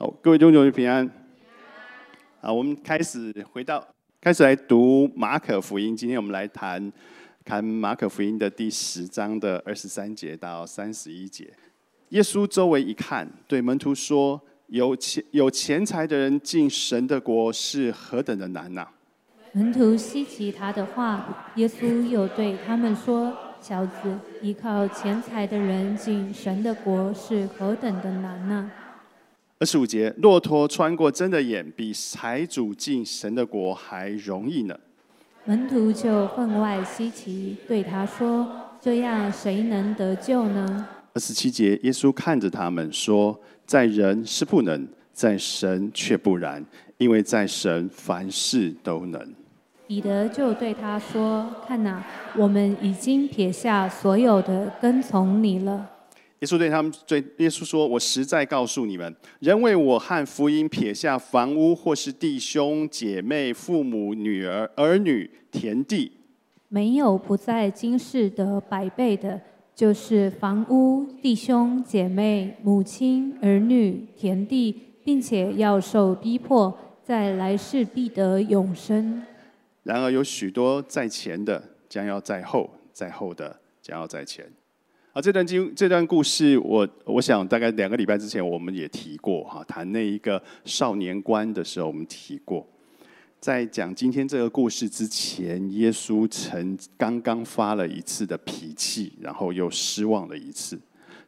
好，各位弟兄姊妹平安。啊，我们开始回到开始来读马可福音。今天我们来谈看马可福音的第十章的二十三节到三十一节。耶稣周围一看，对门徒说：“有钱有钱财的人进神的国是何等的难呐！”门徒稀奇他的话，耶稣又对他们说：“小子，依靠钱财的人进神的国是何等的难呐！”二十五节，骆驼穿过针的眼，比财主进神的国还容易呢。门徒就分外稀奇，对他说：“这样谁能得救呢？”二十七节，耶稣看着他们说：“在人是不能，在神却不然，因为在神凡事都能。”彼得就对他说：“看哪，我们已经撇下所有的，跟从你了。”耶稣对他们对耶稣说：“我实在告诉你们，人为我和福音撇下房屋，或是弟兄姐妹、父母、女儿、儿女、田地，没有不在今世得百倍的，就是房屋、弟兄姐妹、母亲、儿女、田地，并且要受逼迫，在来世必得永生。然而有许多在前的，将要在后；在后的，将要在前。”啊，这段经这段故事，我我想大概两个礼拜之前我们也提过哈，谈那一个少年观的时候，我们提过。在讲今天这个故事之前，耶稣曾刚刚发了一次的脾气，然后又失望了一次。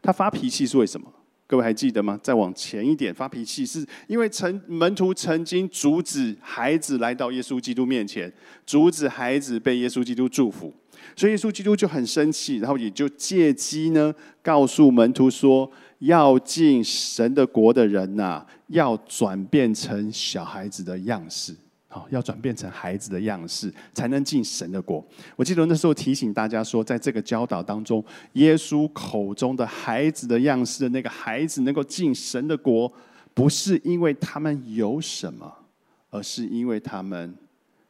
他发脾气是为什么？各位还记得吗？再往前一点，发脾气是因为曾门徒曾经阻止孩子来到耶稣基督面前，阻止孩子被耶稣基督祝福。所以耶稣基督就很生气，然后也就借机呢，告诉门徒说：要进神的国的人呐，要转变成小孩子的样式，好，要转变成孩子的样式，才能进神的国。我记得那时候提醒大家说，在这个教导当中，耶稣口中的孩子的样式的那个孩子能够进神的国，不是因为他们有什么，而是因为他们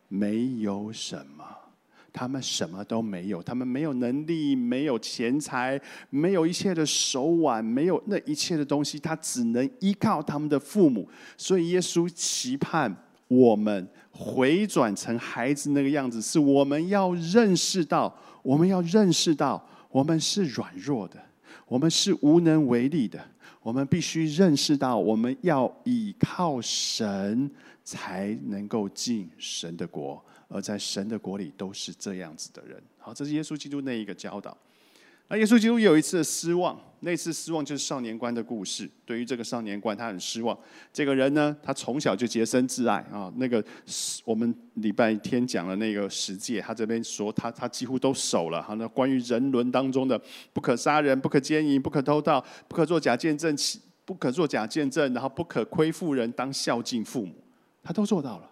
没有什么。他们什么都没有，他们没有能力，没有钱财，没有一切的手腕，没有那一切的东西，他只能依靠他们的父母。所以耶稣期盼我们回转成孩子那个样子，是我们要认识到，我们要认识到，我们是软弱的，我们是无能为力的，我们必须认识到，我们要依靠神，才能够进神的国。而在神的国里都是这样子的人。好，这是耶稣基督那一个教导。那耶稣基督有一次的失望，那次失望就是少年官的故事。对于这个少年官，他很失望。这个人呢，他从小就洁身自爱啊。那个我们礼拜天讲的那个十诫，他这边说他他几乎都守了。好，那关于人伦当中的不可杀人、不可奸淫、不可偷盗、不可作假见证、不可作假见证，然后不可亏负人、当孝敬父母，他都做到了。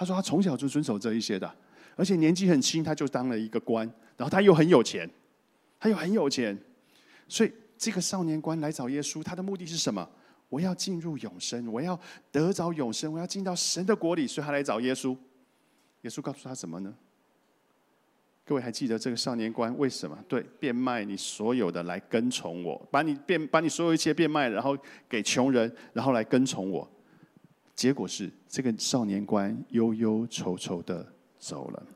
他说：“他从小就遵守这一些的，而且年纪很轻，他就当了一个官，然后他又很有钱，他又很有钱，所以这个少年官来找耶稣，他的目的是什么？我要进入永生，我要得着永生，我要进到神的国里，所以他来找耶稣。耶稣告诉他什么呢？各位还记得这个少年官为什么对变卖你所有的来跟从我，把你变把你所有一切变卖，然后给穷人，然后来跟从我？”结果是，这个少年官忧忧愁愁的走了。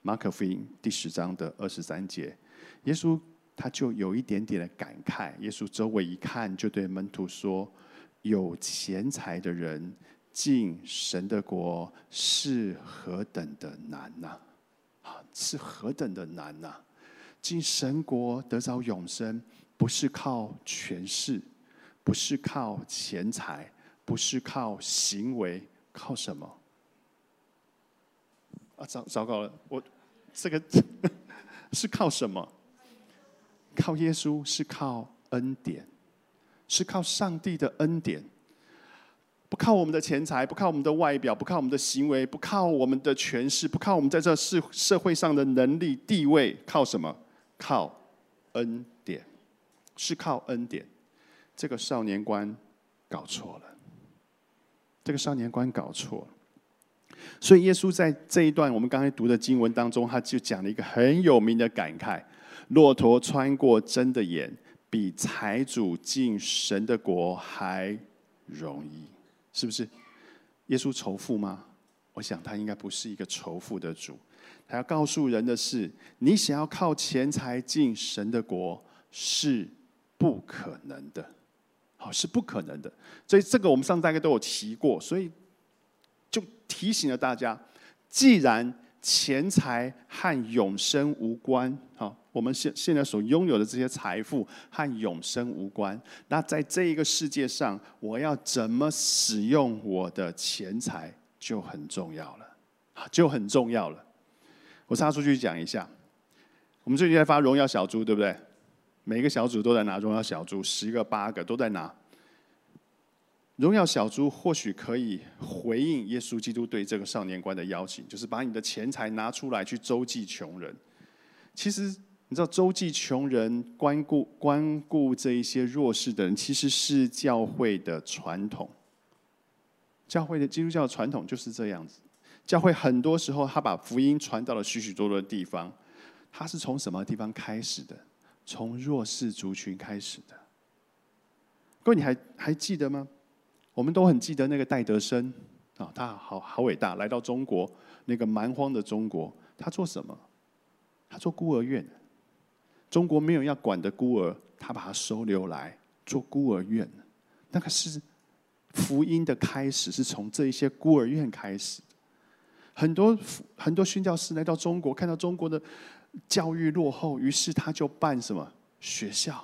马可福音第十章的二十三节，耶稣他就有一点点的感慨。耶稣周围一看，就对门徒说：“有钱财的人进神的国是何等的难呐！啊，是何等的难呐！进神国得着永生，不是靠权势，不是靠钱财。”不是靠行为，靠什么？啊，糟糟糕了！我这个 是靠什么？靠耶稣，是靠恩典，是靠上帝的恩典。不靠我们的钱财，不靠我们的外表，不靠我们的行为，不靠我们的权势，不靠我们在这社社会上的能力地位，靠什么？靠恩典，是靠恩典。这个少年官搞错了。这个少年官搞错了，所以耶稣在这一段我们刚才读的经文当中，他就讲了一个很有名的感慨：骆驼穿过针的眼，比财主进神的国还容易，是不是？耶稣仇富吗？我想他应该不是一个仇富的主。他要告诉人的是：你想要靠钱财进神的国是不可能的，好是不可能的。所以这个我们上大概都有提过，所以就提醒了大家：既然钱财和永生无关，好，我们现现在所拥有的这些财富和永生无关。那在这一个世界上，我要怎么使用我的钱财就很重要了，就很重要了。我插出去讲一下，我们最近在发荣耀小猪，对不对？每个小组都在拿荣耀小猪，十个八个都在拿。荣耀小猪或许可以回应耶稣基督对这个少年官的邀请，就是把你的钱财拿出来去周济穷人。其实你知道，周济穷人、关顾关顾这一些弱势的人，其实是教会的传统。教会的基督教传统就是这样子。教会很多时候，他把福音传到了许许多多的地方。他是从什么地方开始的？从弱势族群开始的。各位，你还还记得吗？我们都很记得那个戴德生啊，他好好伟大，来到中国那个蛮荒的中国，他做什么？他做孤儿院。中国没有要管的孤儿，他把他收留来做孤儿院。那个是福音的开始，是从这一些孤儿院开始。很多很多宣教师来到中国，看到中国的教育落后，于是他就办什么学校？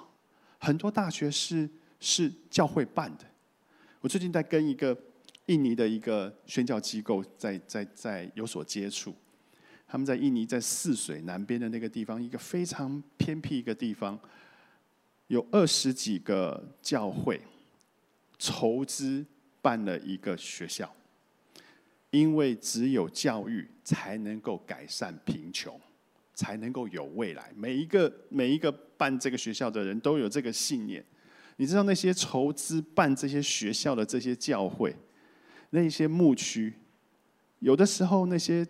很多大学是是教会办的。我最近在跟一个印尼的一个宣教机构在在在有所接触，他们在印尼在泗水南边的那个地方，一个非常偏僻一个地方，有二十几个教会筹资办了一个学校，因为只有教育才能够改善贫穷，才能够有未来。每一个每一个办这个学校的人都有这个信念。你知道那些筹资办这些学校的这些教会，那些牧区，有的时候那些，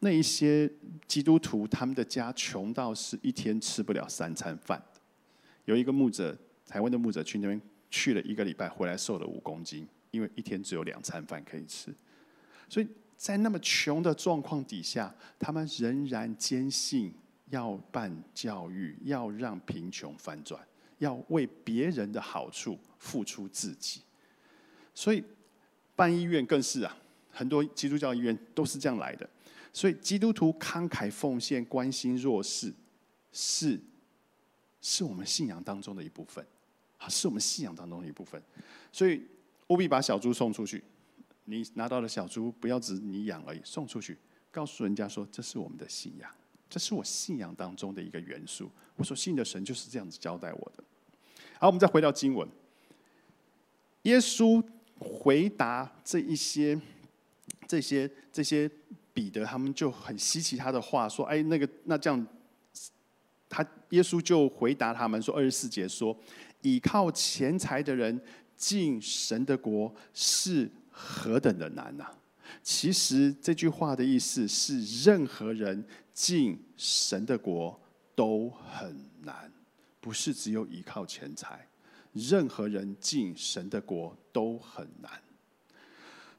那一些基督徒他们的家穷到是一天吃不了三餐饭。有一个牧者，台湾的牧者去那边去了一个礼拜，回来瘦了五公斤，因为一天只有两餐饭可以吃。所以在那么穷的状况底下，他们仍然坚信要办教育，要让贫穷翻转。要为别人的好处付出自己，所以办医院更是啊，很多基督教医院都是这样来的。所以基督徒慷慨奉献、关心弱势，是是我们信仰当中的一部分，啊，是我们信仰当中的一部分。所以务必把小猪送出去，你拿到的小猪不要只你养而已，送出去，告诉人家说这是我们的信仰，这是我信仰当中的一个元素。我所信的神就是这样子交代我的。好，我们再回到经文。耶稣回答这一些、这些、这些彼得，他们就很稀奇他的话，说：“哎，那个，那这样，他耶稣就回答他们说，二十四节说，倚靠钱财的人进神的国是何等的难呐！其实这句话的意思是，任何人进神的国都很难。”不是只有依靠钱财，任何人进神的国都很难。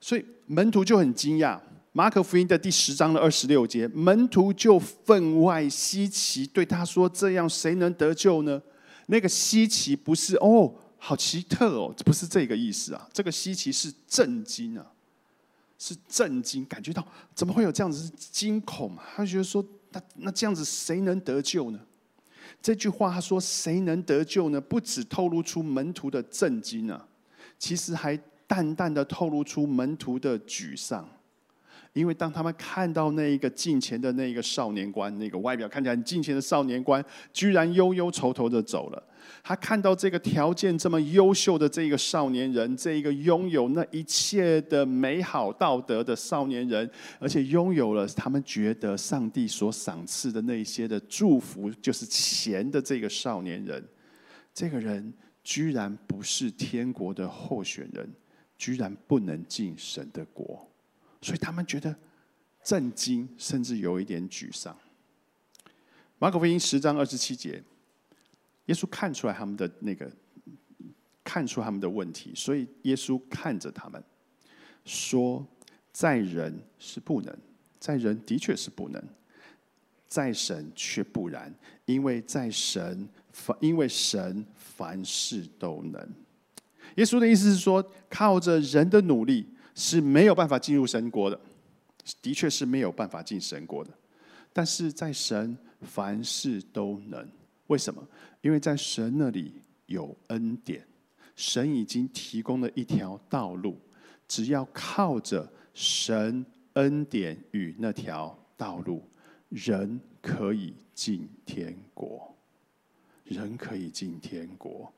所以门徒就很惊讶。马可福音的第十章的二十六节，门徒就分外稀奇，对他说：“这样谁能得救呢？”那个稀奇不是哦，好奇特哦，不是这个意思啊。这个稀奇是震惊啊，是震惊，感觉到怎么会有这样子惊恐？他觉得说：“那那这样子谁能得救呢？”这句话他说：“谁能得救呢？”不只透露出门徒的震惊啊，其实还淡淡的透露出门徒的沮丧。因为当他们看到那一个近前的那一个少年官，那个外表看起来很近前的少年官，居然忧忧愁愁的走了。他看到这个条件这么优秀的这个少年人，这一个拥有那一切的美好道德的少年人，而且拥有了他们觉得上帝所赏赐的那些的祝福，就是钱的这个少年人，这个人居然不是天国的候选人，居然不能进神的国。所以他们觉得震惊，甚至有一点沮丧。马可福音十章二十七节，耶稣看出来他们的那个看出他们的问题，所以耶稣看着他们，说：“在人是不能，在人的确是不能，在神却不然，因为在神凡因为神凡事都能。”耶稣的意思是说，靠着人的努力是没有办法进入神国的，的确是没有办法进神国的。但是在神凡事都能，为什么？因为在神那里有恩典，神已经提供了一条道路，只要靠着神恩典与那条道路，人可以进天国。人可以进天国。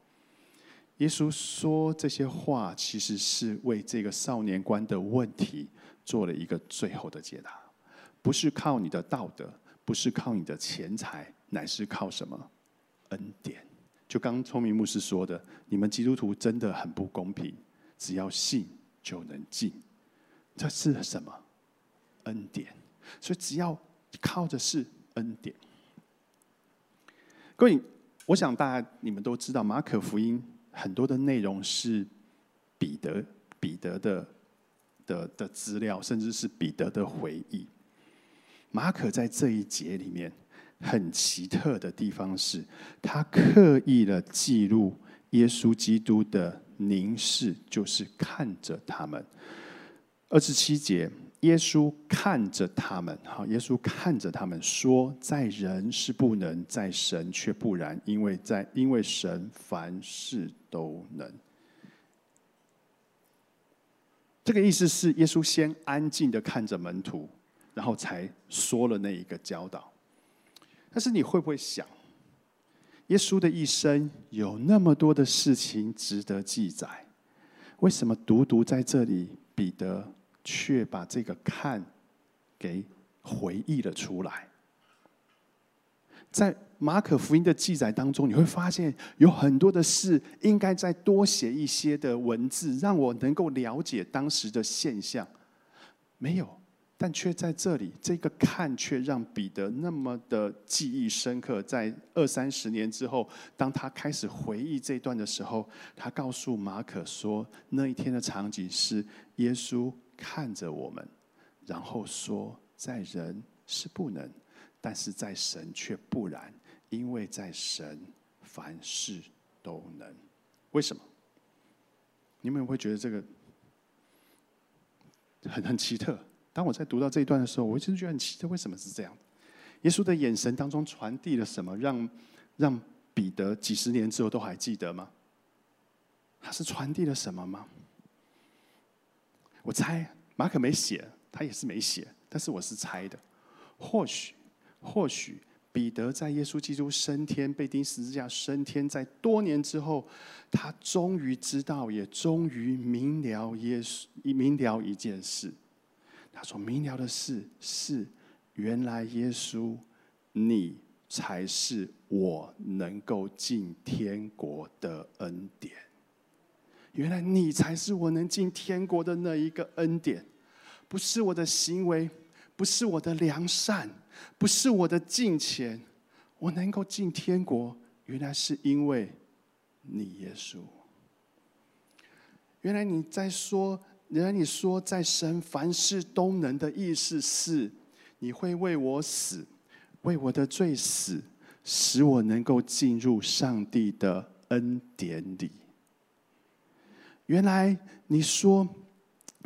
耶稣说这些话，其实是为这个少年官的问题做了一个最后的解答。不是靠你的道德，不是靠你的钱财，乃是靠什么？恩典。就刚聪明牧师说的，你们基督徒真的很不公平，只要信就能进。这是什么？恩典。所以只要靠的是恩典。各位，我想大家你们都知道，马可福音很多的内容是彼得彼得的的的资料，甚至是彼得的回忆。马可在这一节里面很奇特的地方是，他刻意的记录耶稣基督的凝视，就是看着他们。二十七节，耶稣看着他们，哈，耶稣看着他们说：“在人是不能，在神却不然，因为在因为神凡事都能。”这个意思是，耶稣先安静的看着门徒。然后才说了那一个教导。但是你会不会想，耶稣的一生有那么多的事情值得记载，为什么独独在这里，彼得却把这个看给回忆了出来？在马可福音的记载当中，你会发现有很多的事应该再多写一些的文字，让我能够了解当时的现象，没有。但却在这里，这个看却让彼得那么的记忆深刻。在二三十年之后，当他开始回忆这段的时候，他告诉马可说，那一天的场景是耶稣看着我们，然后说：“在人是不能，但是在神却不然，因为在神凡事都能。”为什么？你们会觉得这个很很奇特？当我在读到这一段的时候，我一直觉得很奇特，为什么是这样？耶稣的眼神当中传递了什么，让让彼得几十年之后都还记得吗？他是传递了什么吗？我猜马可没写，他也是没写，但是我是猜的。或许，或许彼得在耶稣基督升天、被钉十字架升天，在多年之后，他终于知道，也终于明了耶稣明了一件事。他说明了的事是，原来耶稣，你才是我能够进天国的恩典。原来你才是我能进天国的那一个恩典，不是我的行为，不是我的良善，不是我的金钱，我能够进天国，原来是因为你耶稣。原来你在说。原来你说在神凡事都能的意思是，你会为我死，为我的罪死，使我能够进入上帝的恩典里。原来你说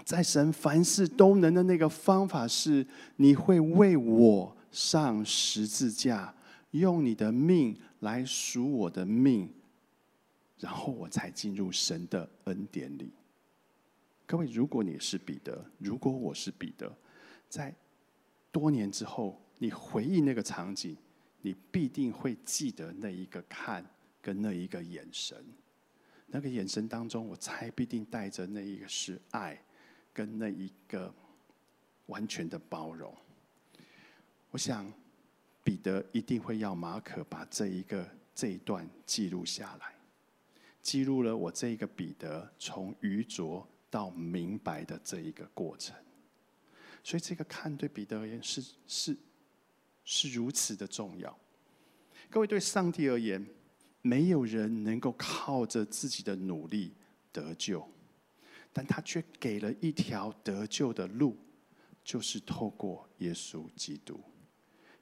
在神凡事都能的那个方法是，你会为我上十字架，用你的命来赎我的命，然后我才进入神的恩典里。各位，如果你是彼得，如果我是彼得，在多年之后，你回忆那个场景，你必定会记得那一个看跟那一个眼神。那个眼神当中，我猜必定带着那一个是爱，跟那一个完全的包容。我想，彼得一定会要马可把这一个这一段记录下来，记录了我这一个彼得从愚拙。到明白的这一个过程，所以这个看对彼得而言是是是如此的重要。各位对上帝而言，没有人能够靠着自己的努力得救，但他却给了一条得救的路，就是透过耶稣基督。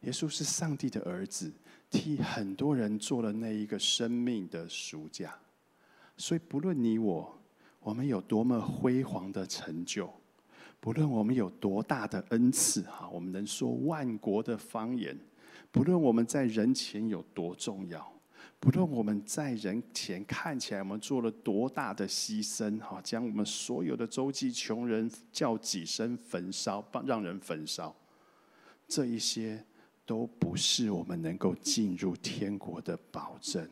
耶稣是上帝的儿子，替很多人做了那一个生命的赎价。所以，不论你我，我们有多么辉煌的成就，不论我们有多大的恩赐，哈，我们能说万国的方言，不论我们在人前有多重要。不论我们在人前看起来我们做了多大的牺牲，哈，将我们所有的周济穷人叫几声焚烧，帮让人焚烧，这一些都不是我们能够进入天国的保证。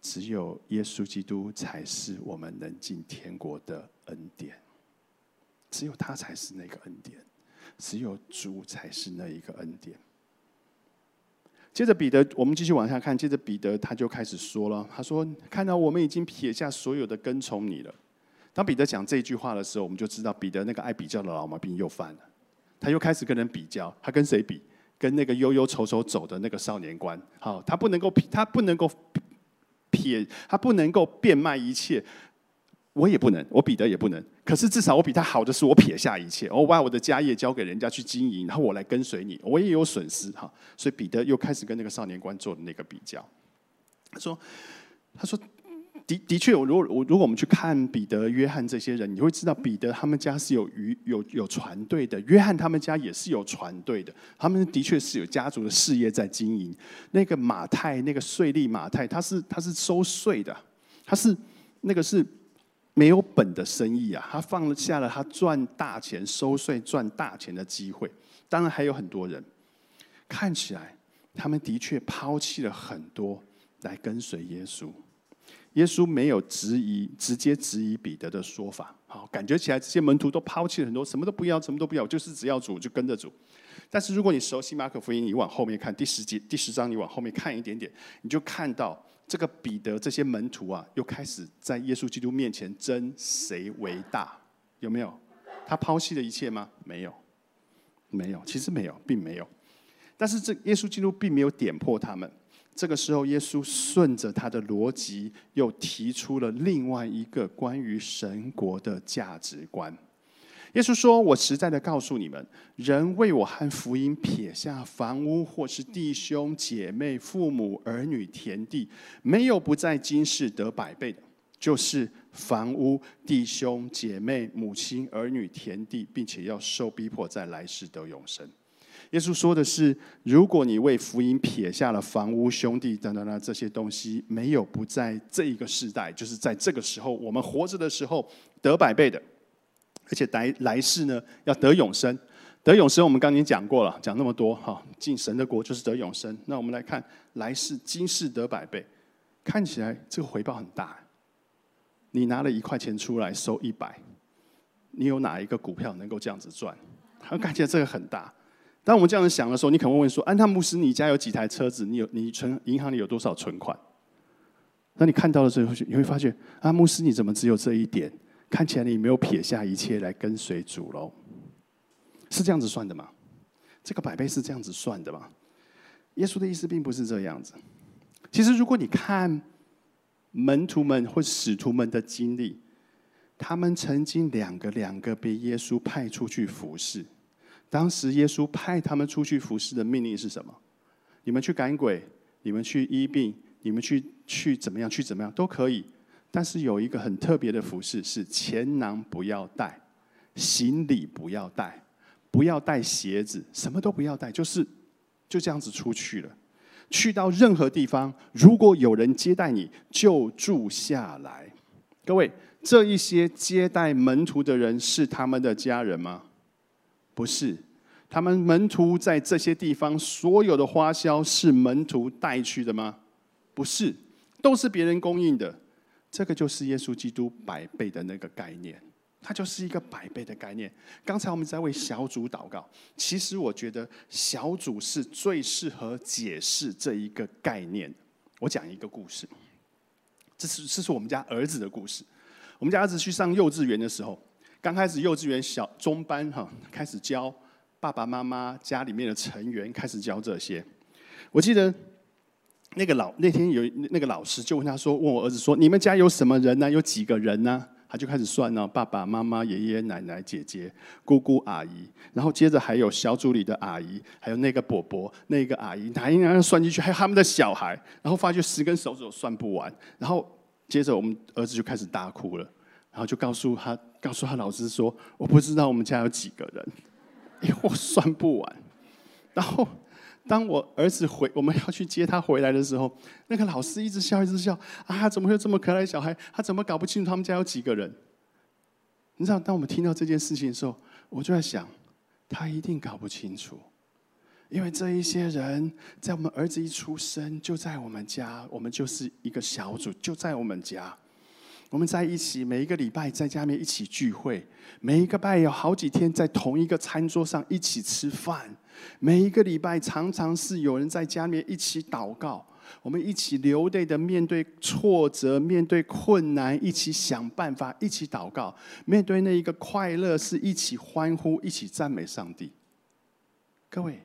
只有耶稣基督才是我们能进天国的恩典，只有他才是那个恩典，只有主才是那一个恩典。接着彼得，我们继续往下看。接着彼得他就开始说了：“他说，看到我们已经撇下所有的跟从你了。”当彼得讲这句话的时候，我们就知道彼得那个爱比较的老毛病又犯了。他又开始跟人比较，他跟谁比？跟那个忧忧愁愁走的那个少年官。好，他不能够，他不能够撇，他不能够变卖一切。我也不能，我彼得也不能。可是至少我比他好的是，我撇下一切，我把我的家业交给人家去经营，然后我来跟随你。我也有损失哈，所以彼得又开始跟那个少年官做的那个比较。他说：“他说的的确，我如果我如果我们去看彼得、约翰这些人，你会知道彼得他们家是有鱼有有船队的，约翰他们家也是有船队的，他们的确是有家族的事业在经营。那个马太，那个税利马太，他是他是收税的，他是那个是。”没有本的生意啊，他放下了他赚大钱、收税赚大钱的机会。当然还有很多人，看起来他们的确抛弃了很多来跟随耶稣。耶稣没有质疑，直接质疑彼得的说法。好，感觉起来这些门徒都抛弃了很多，什么都不要，什么都不要，就是只要主就跟着主。但是如果你熟悉马可福音，你往后面看第十节、第十章，你往后面看一点点，你就看到。这个彼得这些门徒啊，又开始在耶稣基督面前争谁为大，有没有？他抛弃了一切吗？没有，没有，其实没有，并没有。但是这耶稣基督并没有点破他们。这个时候，耶稣顺着他的逻辑，又提出了另外一个关于神国的价值观。耶稣说：“我实在的告诉你们，人为我和福音撇下房屋，或是弟兄姐妹、父母儿女、田地，没有不在今世得百倍的，就是房屋、弟兄姐妹、母亲儿女、田地，并且要受逼迫，在来世得永生。”耶稣说的是：如果你为福音撇下了房屋、兄弟等等等这些东西，没有不在这一个时代，就是在这个时候，我们活着的时候得百倍的。而且来来世呢，要得永生，得永生我们刚刚讲过了，讲那么多哈，进神的国就是得永生。那我们来看来世今世得百倍，看起来这个回报很大。你拿了一块钱出来收一百，你有哪一个股票能够这样子赚？我感觉这个很大。当我们这样子想的时候，你可能会问说：安踏牧师，你家有几台车子？你有你存银行里有多少存款？那你看到了之后，你会发现啊，牧师你怎么只有这一点？看起来你没有撇下一切来跟随主喽，是这样子算的吗？这个百倍是这样子算的吗？耶稣的意思并不是这样子。其实，如果你看门徒们或使徒们的经历，他们曾经两个两个被耶稣派出去服侍。当时耶稣派他们出去服侍的命令是什么？你们去赶鬼，你们去医病，你们去去怎么样？去怎么样都可以。但是有一个很特别的服饰，是钱囊不要带，行李不要带，不要带鞋子，什么都不要带，就是就这样子出去了。去到任何地方，如果有人接待你，就住下来。各位，这一些接待门徒的人是他们的家人吗？不是，他们门徒在这些地方所有的花销是门徒带去的吗？不是，都是别人供应的。这个就是耶稣基督百倍的那个概念，它就是一个百倍的概念。刚才我们在为小组祷告，其实我觉得小组是最适合解释这一个概念。我讲一个故事，这是这是我们家儿子的故事。我们家儿子去上幼稚园的时候，刚开始幼稚园小中班哈，开始教爸爸妈妈家里面的成员开始教这些。我记得。那个老那天有那个老师就问他说：“问我儿子说，你们家有什么人呢？有几个人呢？”他就开始算了，爸爸妈妈、爷爷奶奶、姐姐、姑姑、阿姨，然后接着还有小组里的阿姨，还有那个伯伯、那个阿姨，哪一样算进去？还有他们的小孩，然后发觉十根手指都算不完。然后接着我们儿子就开始大哭了，然后就告诉他，告诉他老师说：“我不知道我们家有几个人，因为我算不完。”然后。当我儿子回，我们要去接他回来的时候，那个老师一直笑，一直笑啊！怎么会有这么可爱的小孩？他怎么搞不清楚他们家有几个人？你知道，当我们听到这件事情的时候，我就在想，他一定搞不清楚，因为这一些人在我们儿子一出生就在我们家，我们就是一个小组，就在我们家。我们在一起，每一个礼拜在家里面一起聚会，每一个拜有好几天在同一个餐桌上一起吃饭，每一个礼拜常常是有人在家里面一起祷告，我们一起流泪的面对挫折，面对困难，一起想办法，一起祷告，面对那一个快乐是一起欢呼，一起赞美上帝。各位，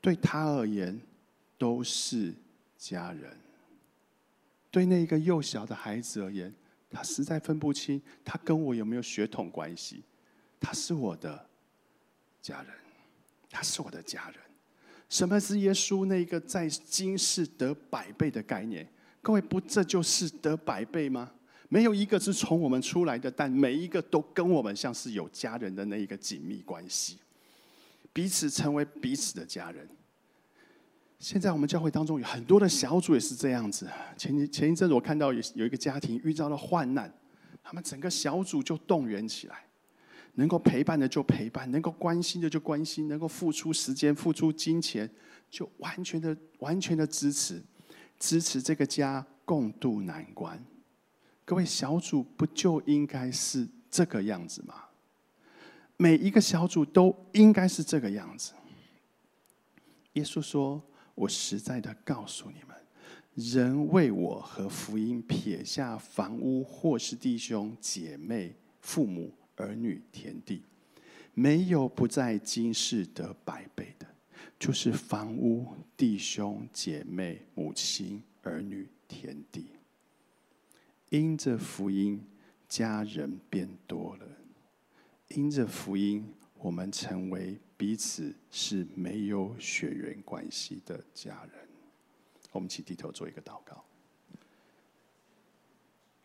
对他而言都是家人。对那个幼小的孩子而言，他实在分不清他跟我有没有血统关系。他是我的家人，他是我的家人。什么是耶稣那个在今世得百倍的概念？各位，不这就是得百倍吗？没有一个是从我们出来的，但每一个都跟我们像是有家人的那一个紧密关系，彼此成为彼此的家人。现在我们教会当中有很多的小组也是这样子。前前一阵子我看到有有一个家庭遇到了患难，他们整个小组就动员起来，能够陪伴的就陪伴，能够关心的就关心，能够付出时间、付出金钱，就完全的、完全的支持，支持这个家共度难关。各位小组不就应该是这个样子吗？每一个小组都应该是这个样子。耶稣说。我实在的告诉你们，人为我和福音撇下房屋，或是弟兄姐妹、父母、儿女、田地，没有不在今世得百倍的，就是房屋、弟兄姐妹、母亲、儿女、田地。因着福音，家人变多了；因着福音，我们成为。彼此是没有血缘关系的家人，我们一起低头做一个祷告。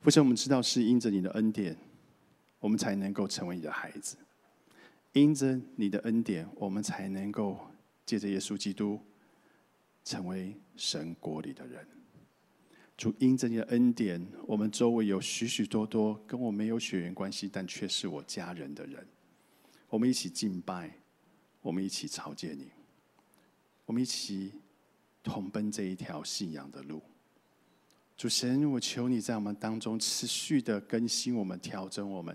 父神，我们知道是因着你的恩典，我们才能够成为你的孩子；因着你的恩典，我们才能够借着耶稣基督成为神国里的人。主，因着你的恩典，我们周围有许许多多跟我没有血缘关系，但却是我家人的人。我们一起敬拜。我们一起朝见你，我们一起同奔这一条信仰的路。主神，我求你在我们当中持续的更新我们、调整我们，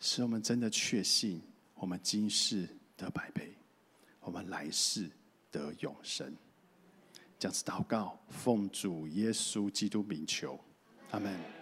使我们真的确信，我们今世得百倍，我们来世得永生。这样子祷告，奉主耶稣基督名求，阿门。